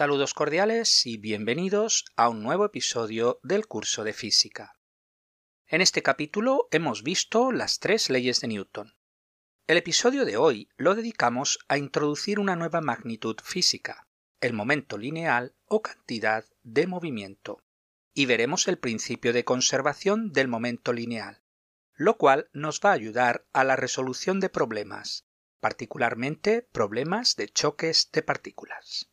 Saludos cordiales y bienvenidos a un nuevo episodio del curso de física. En este capítulo hemos visto las tres leyes de Newton. El episodio de hoy lo dedicamos a introducir una nueva magnitud física, el momento lineal o cantidad de movimiento, y veremos el principio de conservación del momento lineal, lo cual nos va a ayudar a la resolución de problemas, particularmente problemas de choques de partículas.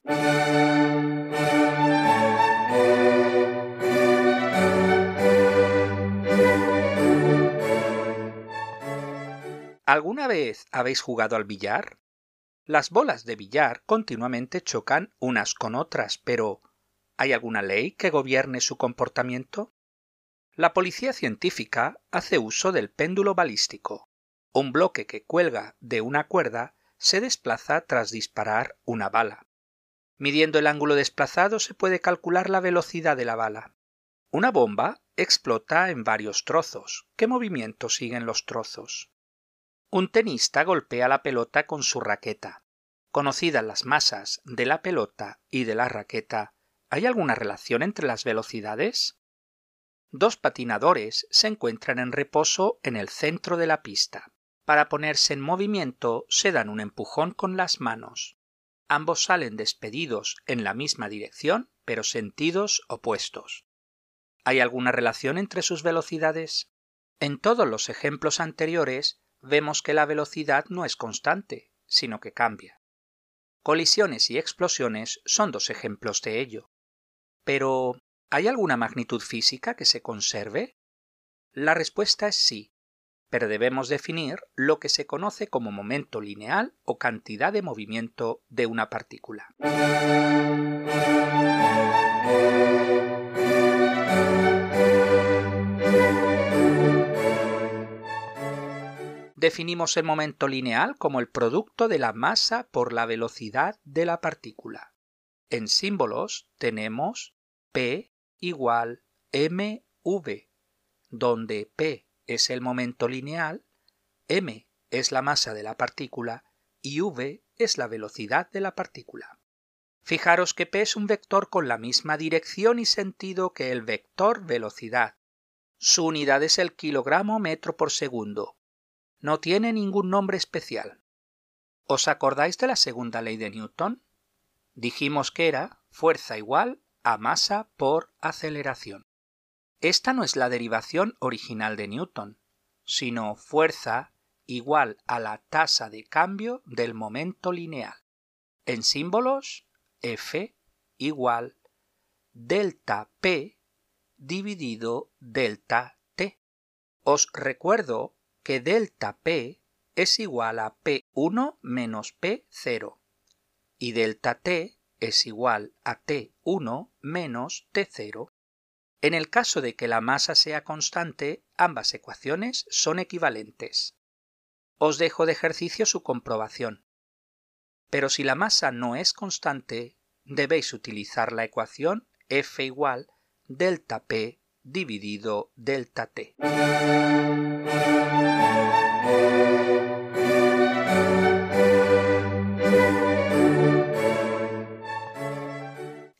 ¿Alguna vez habéis jugado al billar? Las bolas de billar continuamente chocan unas con otras, pero ¿hay alguna ley que gobierne su comportamiento? La policía científica hace uso del péndulo balístico, un bloque que cuelga de una cuerda se desplaza tras disparar una bala. Midiendo el ángulo desplazado se puede calcular la velocidad de la bala. Una bomba explota en varios trozos. ¿Qué movimiento siguen los trozos? Un tenista golpea la pelota con su raqueta. Conocidas las masas de la pelota y de la raqueta, ¿hay alguna relación entre las velocidades? Dos patinadores se encuentran en reposo en el centro de la pista. Para ponerse en movimiento se dan un empujón con las manos. Ambos salen despedidos en la misma dirección, pero sentidos opuestos. ¿Hay alguna relación entre sus velocidades? En todos los ejemplos anteriores vemos que la velocidad no es constante, sino que cambia. Colisiones y explosiones son dos ejemplos de ello. Pero, ¿hay alguna magnitud física que se conserve? La respuesta es sí, pero debemos definir lo que se conoce como momento lineal o cantidad de movimiento de una partícula. Definimos el momento lineal como el producto de la masa por la velocidad de la partícula. En símbolos tenemos P igual mv, donde P es el momento lineal, m es la masa de la partícula y v es la velocidad de la partícula. Fijaros que p es un vector con la misma dirección y sentido que el vector velocidad. Su unidad es el kilogramo metro por segundo. No tiene ningún nombre especial. ¿Os acordáis de la segunda ley de Newton? Dijimos que era fuerza igual a masa por aceleración. Esta no es la derivación original de Newton, sino fuerza igual a la tasa de cambio del momento lineal. En símbolos, F igual delta P dividido delta T. Os recuerdo que delta P es igual a P1 menos P0 y delta T es igual a T1 menos T0 en el caso de que la masa sea constante, ambas ecuaciones son equivalentes. Os dejo de ejercicio su comprobación. Pero si la masa no es constante, debéis utilizar la ecuación F igual delta P dividido delta T.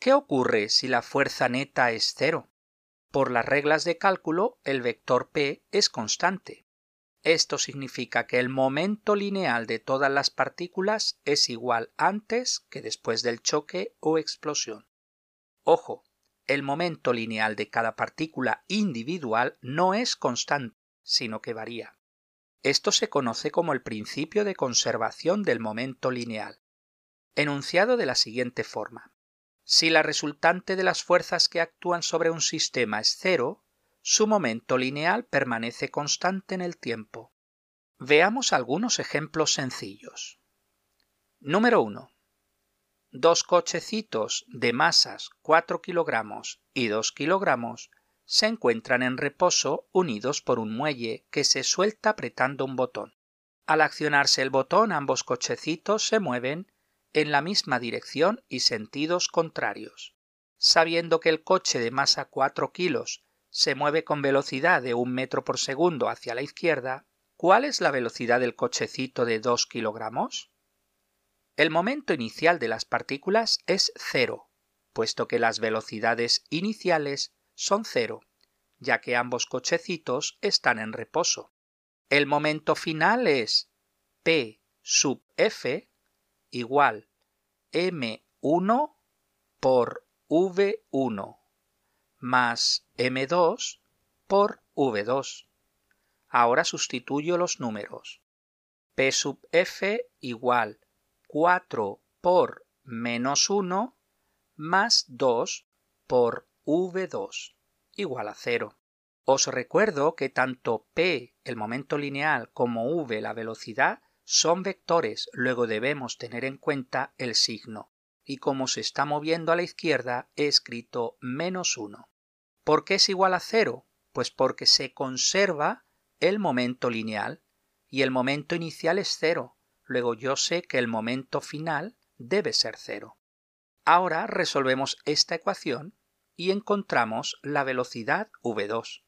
¿Qué ocurre si la fuerza neta es cero? Por las reglas de cálculo, el vector p es constante. Esto significa que el momento lineal de todas las partículas es igual antes que después del choque o explosión. Ojo, el momento lineal de cada partícula individual no es constante, sino que varía. Esto se conoce como el principio de conservación del momento lineal, enunciado de la siguiente forma. Si la resultante de las fuerzas que actúan sobre un sistema es cero, su momento lineal permanece constante en el tiempo. Veamos algunos ejemplos sencillos. Número 1. Dos cochecitos de masas 4 kilogramos y 2 kilogramos se encuentran en reposo unidos por un muelle que se suelta apretando un botón. Al accionarse el botón ambos cochecitos se mueven en la misma dirección y sentidos contrarios. Sabiendo que el coche de masa 4 kilos se mueve con velocidad de un metro por segundo hacia la izquierda, ¿cuál es la velocidad del cochecito de 2 kilogramos? El momento inicial de las partículas es cero, puesto que las velocidades iniciales son cero, ya que ambos cochecitos están en reposo. El momento final es P sub F igual M1 por V1 más M2 por V2. Ahora sustituyo los números. P sub F igual 4 por menos 1 más 2 por V2 igual a 0. Os recuerdo que tanto p, el momento lineal, como v, la velocidad, son vectores, luego debemos tener en cuenta el signo. Y como se está moviendo a la izquierda, he escrito menos 1. ¿Por qué es igual a 0? Pues porque se conserva el momento lineal y el momento inicial es 0. Luego yo sé que el momento final debe ser 0. Ahora resolvemos esta ecuación y encontramos la velocidad v2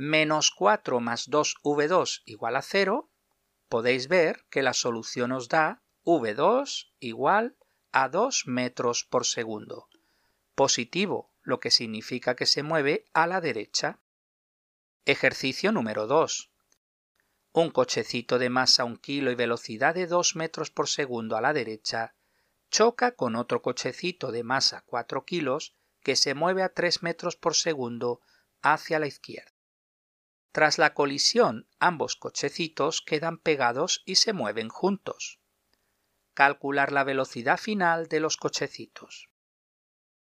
menos 4 más 2v2 igual a 0, podéis ver que la solución os da v2 igual a 2 metros por segundo. Positivo, lo que significa que se mueve a la derecha. Ejercicio número 2. Un cochecito de masa 1 kilo y velocidad de 2 metros por segundo a la derecha choca con otro cochecito de masa 4 kilos que se mueve a 3 metros por segundo hacia la izquierda. Tras la colisión, ambos cochecitos quedan pegados y se mueven juntos. Calcular la velocidad final de los cochecitos.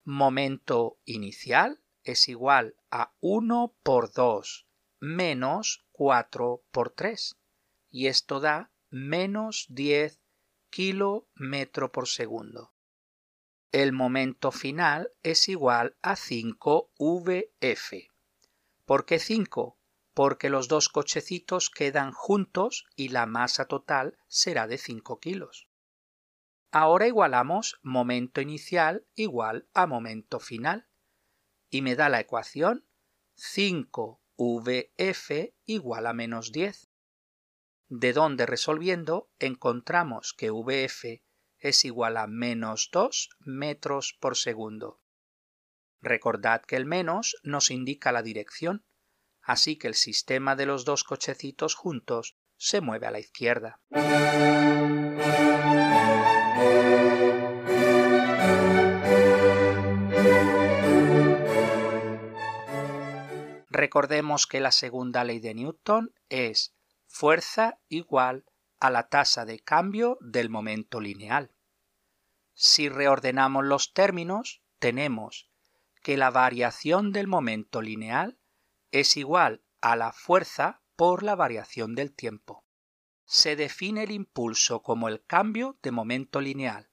Momento inicial es igual a 1 por 2 menos 4 por 3 y esto da menos 10 kilómetro por segundo. El momento final es igual a 5 VF. ¿Por qué 5? Porque los dos cochecitos quedan juntos y la masa total será de 5 kilos. Ahora igualamos momento inicial igual a momento final y me da la ecuación 5vf igual a menos 10, de donde resolviendo encontramos que vf es igual a menos 2 metros por segundo. Recordad que el menos nos indica la dirección así que el sistema de los dos cochecitos juntos se mueve a la izquierda. Recordemos que la segunda ley de Newton es fuerza igual a la tasa de cambio del momento lineal. Si reordenamos los términos, tenemos que la variación del momento lineal es igual a la fuerza por la variación del tiempo. Se define el impulso como el cambio de momento lineal,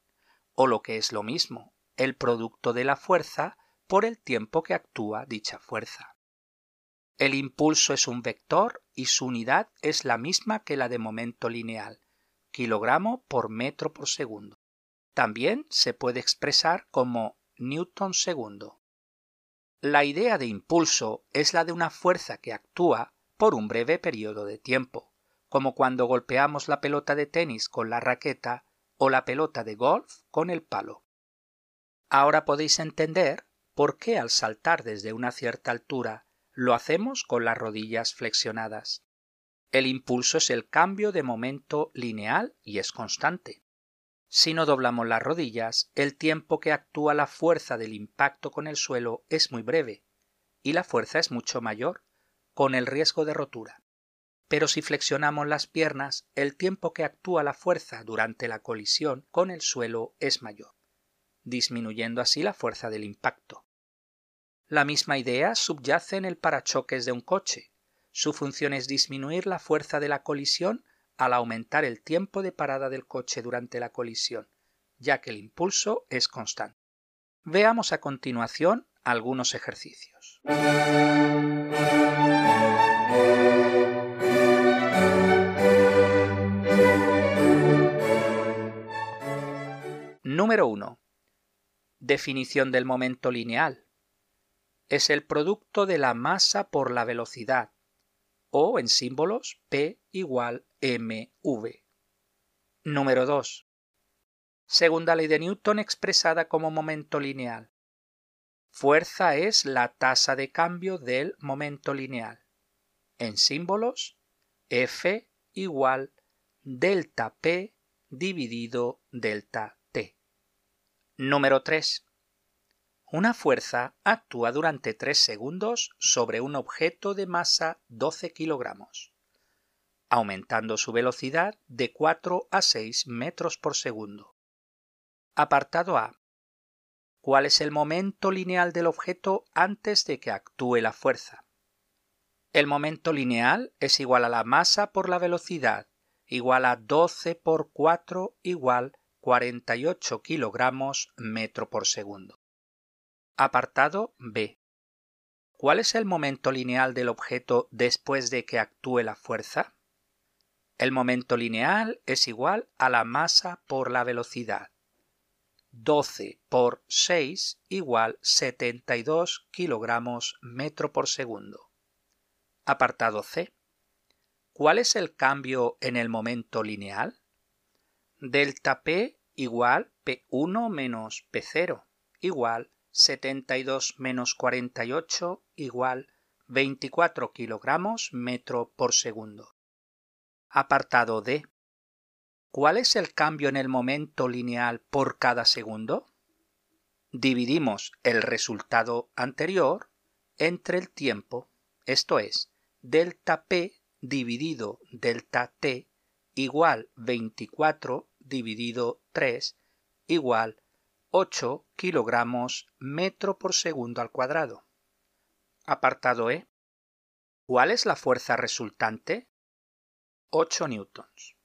o lo que es lo mismo, el producto de la fuerza por el tiempo que actúa dicha fuerza. El impulso es un vector y su unidad es la misma que la de momento lineal, kilogramo por metro por segundo. También se puede expresar como newton segundo. La idea de impulso es la de una fuerza que actúa por un breve periodo de tiempo, como cuando golpeamos la pelota de tenis con la raqueta o la pelota de golf con el palo. Ahora podéis entender por qué al saltar desde una cierta altura lo hacemos con las rodillas flexionadas. El impulso es el cambio de momento lineal y es constante. Si no doblamos las rodillas, el tiempo que actúa la fuerza del impacto con el suelo es muy breve, y la fuerza es mucho mayor, con el riesgo de rotura. Pero si flexionamos las piernas, el tiempo que actúa la fuerza durante la colisión con el suelo es mayor, disminuyendo así la fuerza del impacto. La misma idea subyace en el parachoques de un coche. Su función es disminuir la fuerza de la colisión al aumentar el tiempo de parada del coche durante la colisión, ya que el impulso es constante. Veamos a continuación algunos ejercicios. Número 1. Definición del momento lineal. Es el producto de la masa por la velocidad, o en símbolos P igual mv. Número 2. Segunda ley de Newton expresada como momento lineal. Fuerza es la tasa de cambio del momento lineal. En símbolos, F igual delta P dividido delta T. Número 3. Una fuerza actúa durante 3 segundos sobre un objeto de masa 12 kilogramos, aumentando su velocidad de 4 a 6 metros por segundo. Apartado A. ¿Cuál es el momento lineal del objeto antes de que actúe la fuerza? El momento lineal es igual a la masa por la velocidad, igual a 12 por 4 igual 48 kilogramos metro por segundo. Apartado B. ¿Cuál es el momento lineal del objeto después de que actúe la fuerza? El momento lineal es igual a la masa por la velocidad. 12 por 6 igual 72 kilogramos metro por segundo. Apartado C. ¿Cuál es el cambio en el momento lineal? Delta P igual P1 menos P0 igual 72 menos 48 igual 24 kilogramos metro por segundo. Apartado D. ¿Cuál es el cambio en el momento lineal por cada segundo? Dividimos el resultado anterior entre el tiempo, esto es, delta P dividido delta T igual 24 dividido 3 igual 8 kilogramos metro por segundo al cuadrado. Apartado E. ¿Cuál es la fuerza resultante? 8 newtons.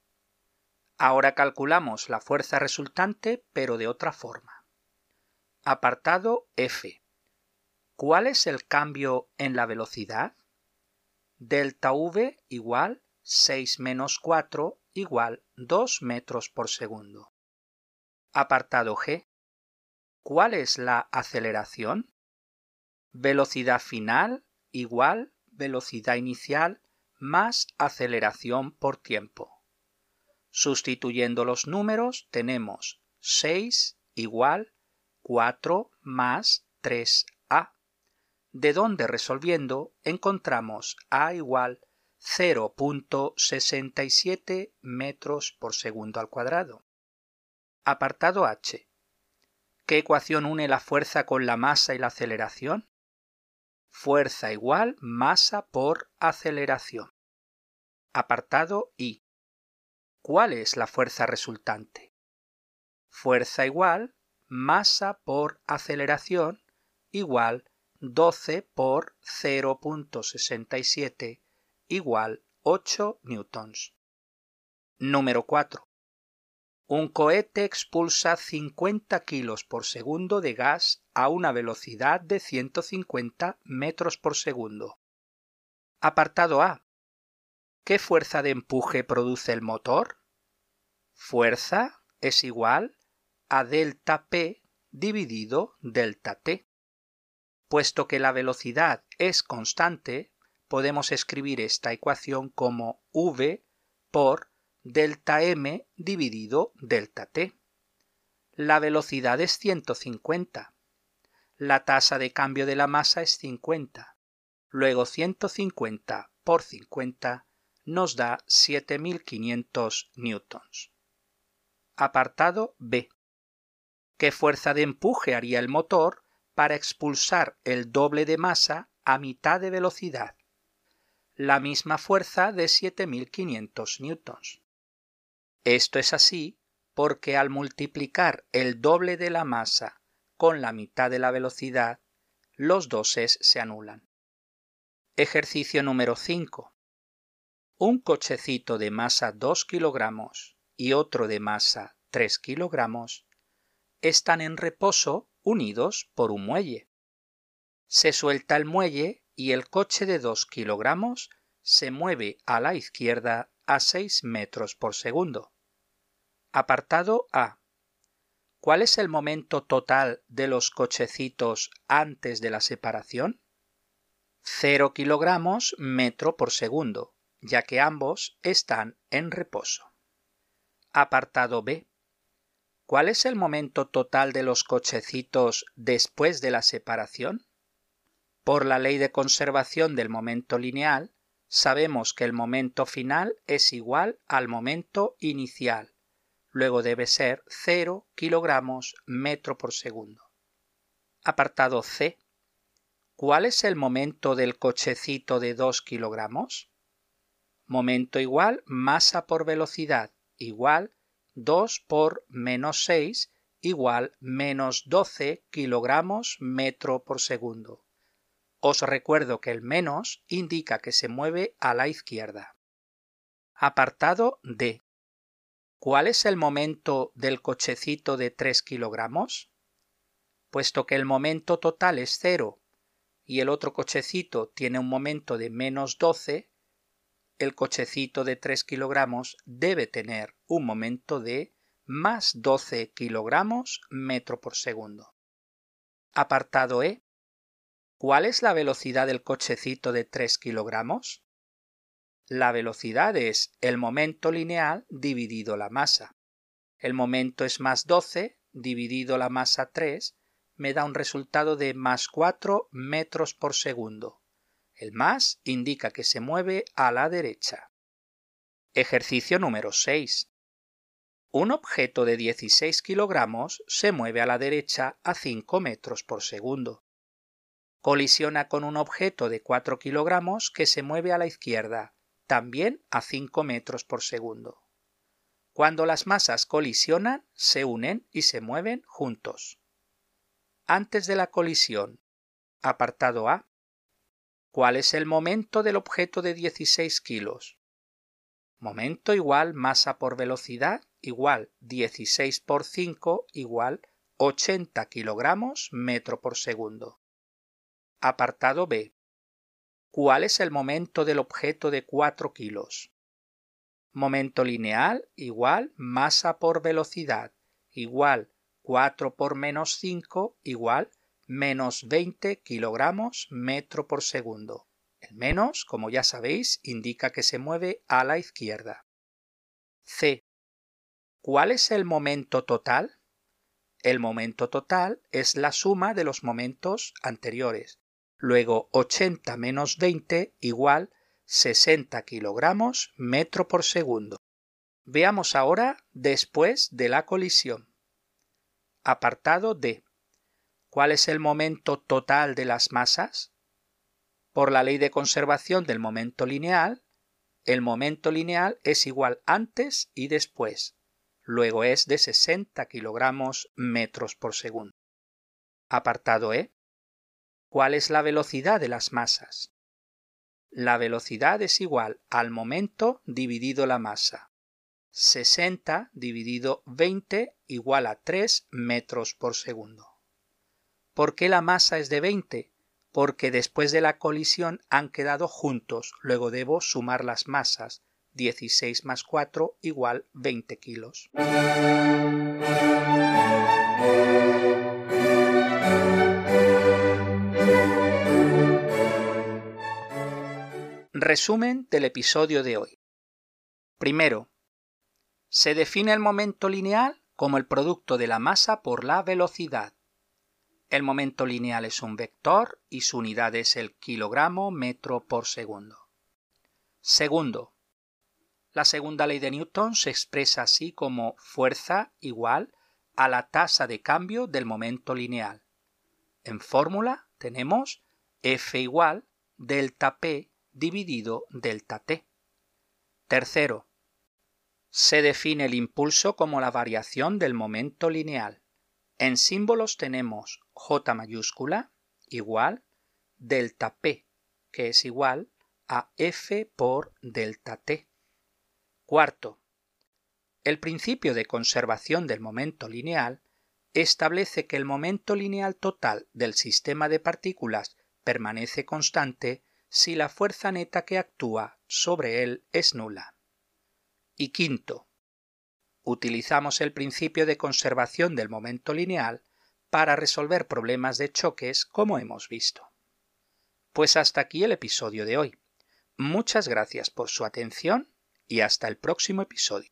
Ahora calculamos la fuerza resultante, pero de otra forma. Apartado F. ¿Cuál es el cambio en la velocidad? Delta V igual 6 menos 4 igual 2 metros por segundo. Apartado G. ¿Cuál es la aceleración? Velocidad final igual velocidad inicial más aceleración por tiempo. Sustituyendo los números tenemos 6 igual 4 más 3a, de donde resolviendo encontramos a igual 0.67 metros por segundo al cuadrado. Apartado H. ¿Qué ecuación une la fuerza con la masa y la aceleración? Fuerza igual masa por aceleración. Apartado I. ¿Cuál es la fuerza resultante? Fuerza igual masa por aceleración igual 12 por 0.67 igual 8 newtons. Número 4. Un cohete expulsa 50 kilos por segundo de gas a una velocidad de 150 metros por segundo. Apartado A. ¿Qué fuerza de empuje produce el motor? Fuerza es igual a delta P dividido delta T. Puesto que la velocidad es constante, podemos escribir esta ecuación como V por delta M dividido delta T. La velocidad es 150. La tasa de cambio de la masa es 50. Luego 150 por 50 nos da 7500 newtons. Apartado B. ¿Qué fuerza de empuje haría el motor para expulsar el doble de masa a mitad de velocidad? La misma fuerza de 7500 newtons. Esto es así porque al multiplicar el doble de la masa con la mitad de la velocidad, los doses se anulan. Ejercicio número 5 un cochecito de masa 2 kilogramos y otro de masa 3 kilogramos están en reposo unidos por un muelle. Se suelta el muelle y el coche de 2 kilogramos se mueve a la izquierda a 6 metros por segundo. Apartado A. ¿Cuál es el momento total de los cochecitos antes de la separación? 0 kilogramos metro por segundo ya que ambos están en reposo. Apartado B. ¿Cuál es el momento total de los cochecitos después de la separación? Por la ley de conservación del momento lineal, sabemos que el momento final es igual al momento inicial. Luego debe ser 0 kilogramos metro por segundo. Apartado C. ¿Cuál es el momento del cochecito de 2 kilogramos? Momento igual masa por velocidad igual 2 por menos 6 igual menos 12 kilogramos metro por segundo. Os recuerdo que el menos indica que se mueve a la izquierda. Apartado D. ¿Cuál es el momento del cochecito de 3 kilogramos? Puesto que el momento total es cero y el otro cochecito tiene un momento de menos 12, el cochecito de 3 kilogramos debe tener un momento de más 12 kilogramos metro por segundo. Apartado E. ¿Cuál es la velocidad del cochecito de 3 kilogramos? La velocidad es el momento lineal dividido la masa. El momento es más 12 dividido la masa 3 me da un resultado de más 4 metros por segundo. El más indica que se mueve a la derecha. Ejercicio número 6. Un objeto de 16 kilogramos se mueve a la derecha a 5 metros por segundo colisiona con un objeto de 4 kilogramos que se mueve a la izquierda, también a 5 metros por segundo. Cuando las masas colisionan, se unen y se mueven juntos. Antes de la colisión, apartado A. ¿Cuál es el momento del objeto de 16 kilos? Momento igual masa por velocidad igual 16 por 5 igual 80 kilogramos metro por segundo. Apartado B. ¿Cuál es el momento del objeto de 4 kilos? Momento lineal igual masa por velocidad igual 4 por menos 5 igual menos 20 kilogramos metro por segundo. El menos, como ya sabéis, indica que se mueve a la izquierda. C. ¿Cuál es el momento total? El momento total es la suma de los momentos anteriores. Luego 80 menos 20 igual 60 kilogramos metro por segundo. Veamos ahora después de la colisión. Apartado D. ¿Cuál es el momento total de las masas? Por la ley de conservación del momento lineal, el momento lineal es igual antes y después. Luego es de 60 kilogramos metros por segundo. Apartado E. ¿Cuál es la velocidad de las masas? La velocidad es igual al momento dividido la masa. 60 dividido 20 igual a 3 metros por segundo. ¿Por qué la masa es de 20? Porque después de la colisión han quedado juntos, luego debo sumar las masas. 16 más 4 igual 20 kilos. Resumen del episodio de hoy. Primero, se define el momento lineal como el producto de la masa por la velocidad. El momento lineal es un vector y su unidad es el kilogramo metro por segundo. Segundo, la segunda ley de Newton se expresa así como fuerza igual a la tasa de cambio del momento lineal. En fórmula tenemos F igual delta P dividido delta t. Tercero, se define el impulso como la variación del momento lineal. En símbolos tenemos J mayúscula igual delta P, que es igual a F por delta T. Cuarto, el principio de conservación del momento lineal establece que el momento lineal total del sistema de partículas permanece constante si la fuerza neta que actúa sobre él es nula. Y quinto, utilizamos el principio de conservación del momento lineal para resolver problemas de choques como hemos visto. Pues hasta aquí el episodio de hoy. Muchas gracias por su atención y hasta el próximo episodio.